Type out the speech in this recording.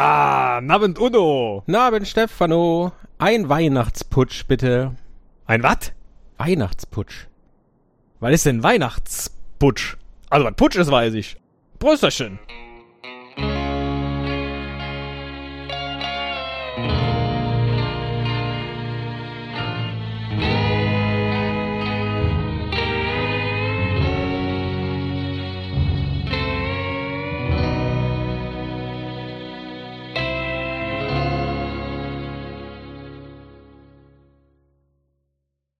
Ah, Nabend Udo. Nabend Stefano. Ein Weihnachtsputsch, bitte. Ein was? Weihnachtsputsch. Was ist denn Weihnachtsputsch? Also, was Putsch ist, weiß ich. Prösterchen.